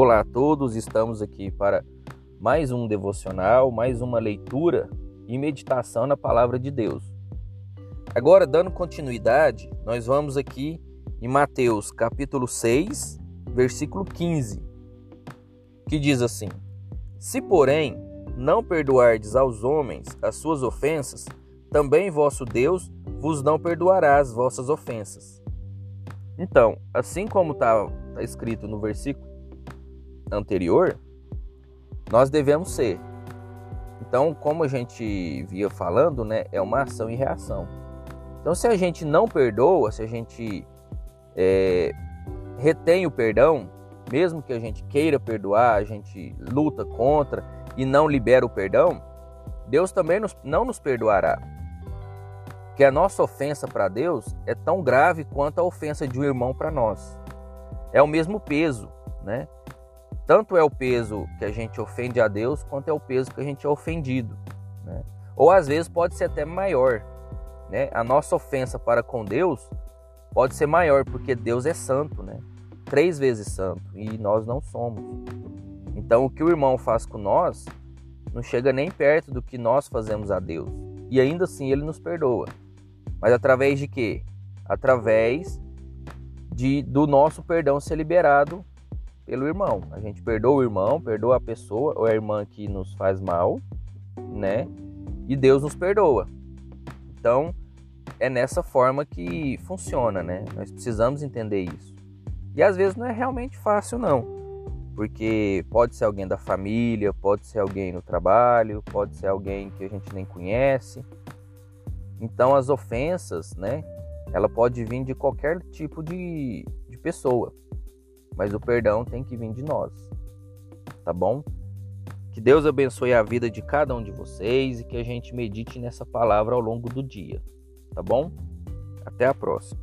Olá a todos, estamos aqui para mais um devocional, mais uma leitura e meditação na palavra de Deus. Agora, dando continuidade, nós vamos aqui em Mateus capítulo 6, versículo 15, que diz assim: Se, porém, não perdoardes aos homens as suas ofensas, também vosso Deus vos não perdoará as vossas ofensas. Então, assim como está tá escrito no versículo anterior, nós devemos ser. Então, como a gente via falando, né, é uma ação e reação. Então, se a gente não perdoa, se a gente é, retém o perdão, mesmo que a gente queira perdoar, a gente luta contra e não libera o perdão, Deus também nos, não nos perdoará que a nossa ofensa para Deus é tão grave quanto a ofensa de um irmão para nós. É o mesmo peso, né? Tanto é o peso que a gente ofende a Deus, quanto é o peso que a gente é ofendido, né? Ou às vezes pode ser até maior, né? A nossa ofensa para com Deus pode ser maior, porque Deus é santo, né? Três vezes santo e nós não somos. Então o que o irmão faz com nós não chega nem perto do que nós fazemos a Deus. E ainda assim ele nos perdoa. Mas através de quê? Através de do nosso perdão ser liberado pelo irmão. A gente perdoa o irmão, perdoa a pessoa ou a irmã que nos faz mal, né? E Deus nos perdoa. Então, é nessa forma que funciona, né? Nós precisamos entender isso. E às vezes não é realmente fácil não. Porque pode ser alguém da família, pode ser alguém no trabalho, pode ser alguém que a gente nem conhece. Então as ofensas, né? Ela pode vir de qualquer tipo de, de pessoa, mas o perdão tem que vir de nós, tá bom? Que Deus abençoe a vida de cada um de vocês e que a gente medite nessa palavra ao longo do dia, tá bom? Até a próxima.